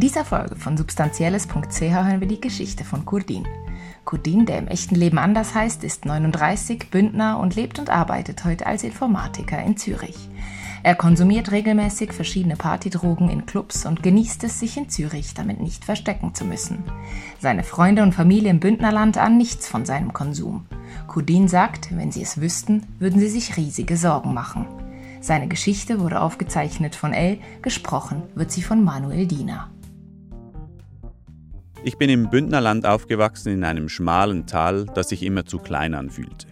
In dieser Folge von substanzielles.ch hören wir die Geschichte von Kurdin. Kurdin, der im echten Leben anders heißt, ist 39, Bündner und lebt und arbeitet heute als Informatiker in Zürich. Er konsumiert regelmäßig verschiedene Partydrogen in Clubs und genießt es, sich in Zürich damit nicht verstecken zu müssen. Seine Freunde und Familie im Bündnerland an nichts von seinem Konsum. Kudin sagt, wenn sie es wüssten, würden sie sich riesige Sorgen machen. Seine Geschichte wurde aufgezeichnet von Elle, gesprochen wird sie von Manuel Diener. Ich bin im Bündnerland aufgewachsen in einem schmalen Tal, das sich immer zu klein anfühlte.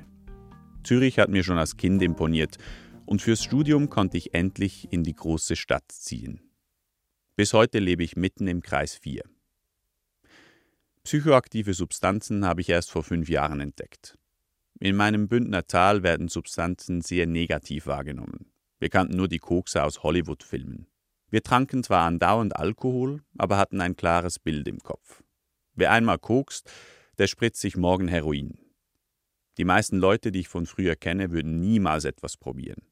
Zürich hat mir schon als Kind imponiert und fürs Studium konnte ich endlich in die große Stadt ziehen. Bis heute lebe ich mitten im Kreis 4. Psychoaktive Substanzen habe ich erst vor fünf Jahren entdeckt. In meinem Bündner Tal werden Substanzen sehr negativ wahrgenommen. Wir kannten nur die Kokse aus Hollywood-Filmen. Wir tranken zwar andauernd Alkohol, aber hatten ein klares Bild im Kopf. Wer einmal kokst, der spritzt sich morgen Heroin. Die meisten Leute, die ich von früher kenne, würden niemals etwas probieren.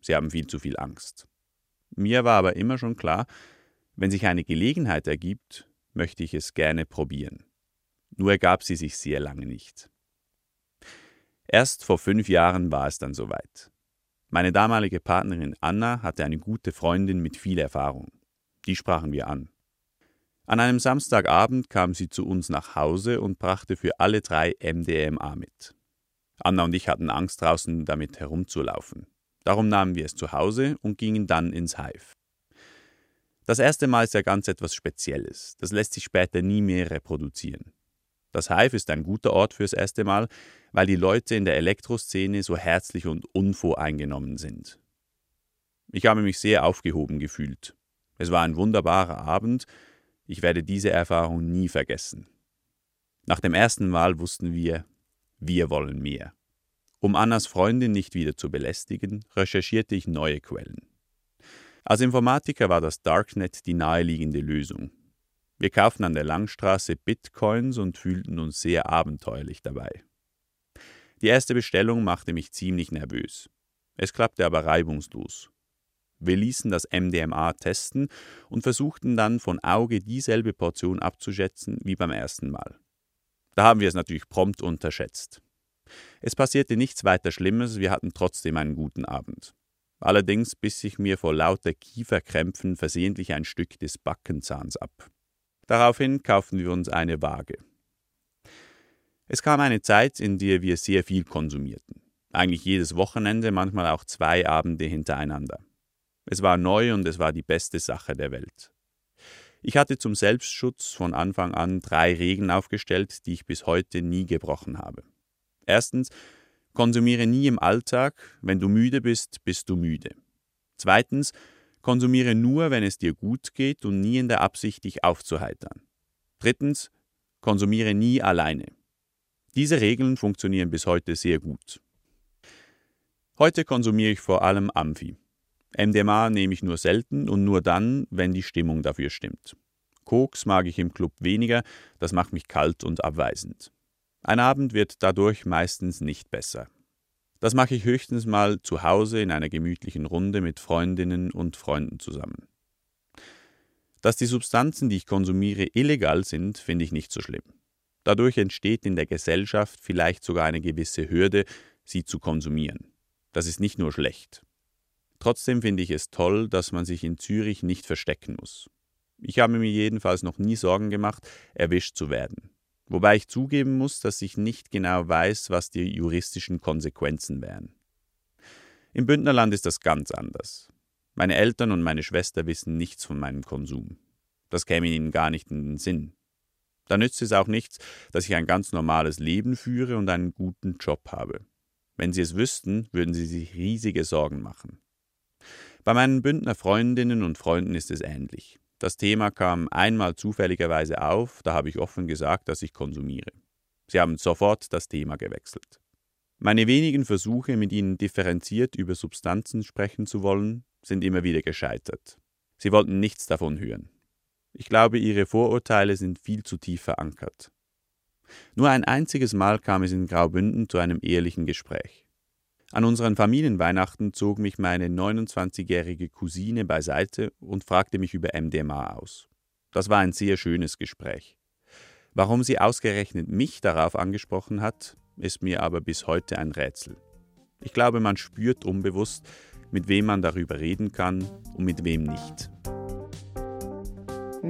Sie haben viel zu viel Angst. Mir war aber immer schon klar, wenn sich eine Gelegenheit ergibt, möchte ich es gerne probieren. Nur ergab sie sich sehr lange nicht. Erst vor fünf Jahren war es dann soweit. Meine damalige Partnerin Anna hatte eine gute Freundin mit viel Erfahrung. Die sprachen wir an. An einem Samstagabend kam sie zu uns nach Hause und brachte für alle drei MDMA mit. Anna und ich hatten Angst draußen damit herumzulaufen. Darum nahmen wir es zu Hause und gingen dann ins Hive. Das erste Mal ist ja ganz etwas Spezielles. Das lässt sich später nie mehr reproduzieren. Das Hive ist ein guter Ort fürs erste Mal, weil die Leute in der Elektroszene so herzlich und unvoreingenommen sind. Ich habe mich sehr aufgehoben gefühlt. Es war ein wunderbarer Abend. Ich werde diese Erfahrung nie vergessen. Nach dem ersten Mal wussten wir, wir wollen mehr. Um Annas Freundin nicht wieder zu belästigen, recherchierte ich neue Quellen. Als Informatiker war das Darknet die naheliegende Lösung. Wir kauften an der Langstraße Bitcoins und fühlten uns sehr abenteuerlich dabei. Die erste Bestellung machte mich ziemlich nervös. Es klappte aber reibungslos. Wir ließen das MDMA testen und versuchten dann von Auge dieselbe Portion abzuschätzen wie beim ersten Mal. Da haben wir es natürlich prompt unterschätzt. Es passierte nichts weiter Schlimmes, wir hatten trotzdem einen guten Abend. Allerdings biss ich mir vor lauter Kieferkrämpfen versehentlich ein Stück des Backenzahns ab. Daraufhin kauften wir uns eine Waage. Es kam eine Zeit, in der wir sehr viel konsumierten. Eigentlich jedes Wochenende, manchmal auch zwei Abende hintereinander. Es war neu und es war die beste Sache der Welt. Ich hatte zum Selbstschutz von Anfang an drei Regeln aufgestellt, die ich bis heute nie gebrochen habe. Erstens, konsumiere nie im Alltag, wenn du müde bist, bist du müde. Zweitens, konsumiere nur, wenn es dir gut geht und nie in der Absicht, dich aufzuheitern. Drittens, konsumiere nie alleine. Diese Regeln funktionieren bis heute sehr gut. Heute konsumiere ich vor allem Amphi. MDMA nehme ich nur selten und nur dann, wenn die Stimmung dafür stimmt. Koks mag ich im Club weniger, das macht mich kalt und abweisend. Ein Abend wird dadurch meistens nicht besser. Das mache ich höchstens mal zu Hause in einer gemütlichen Runde mit Freundinnen und Freunden zusammen. Dass die Substanzen, die ich konsumiere, illegal sind, finde ich nicht so schlimm. Dadurch entsteht in der Gesellschaft vielleicht sogar eine gewisse Hürde, sie zu konsumieren. Das ist nicht nur schlecht. Trotzdem finde ich es toll, dass man sich in Zürich nicht verstecken muss. Ich habe mir jedenfalls noch nie Sorgen gemacht, erwischt zu werden. Wobei ich zugeben muss, dass ich nicht genau weiß, was die juristischen Konsequenzen wären. Im Bündnerland ist das ganz anders. Meine Eltern und meine Schwester wissen nichts von meinem Konsum. Das käme ihnen gar nicht in den Sinn. Da nützt es auch nichts, dass ich ein ganz normales Leben führe und einen guten Job habe. Wenn sie es wüssten, würden sie sich riesige Sorgen machen. Bei meinen Bündner Freundinnen und Freunden ist es ähnlich. Das Thema kam einmal zufälligerweise auf, da habe ich offen gesagt, dass ich konsumiere. Sie haben sofort das Thema gewechselt. Meine wenigen Versuche, mit ihnen differenziert über Substanzen sprechen zu wollen, sind immer wieder gescheitert. Sie wollten nichts davon hören. Ich glaube, ihre Vorurteile sind viel zu tief verankert. Nur ein einziges Mal kam es in Graubünden zu einem ehrlichen Gespräch. An unseren Familienweihnachten zog mich meine 29-jährige Cousine beiseite und fragte mich über MDMA aus. Das war ein sehr schönes Gespräch. Warum sie ausgerechnet mich darauf angesprochen hat, ist mir aber bis heute ein Rätsel. Ich glaube, man spürt unbewusst, mit wem man darüber reden kann und mit wem nicht.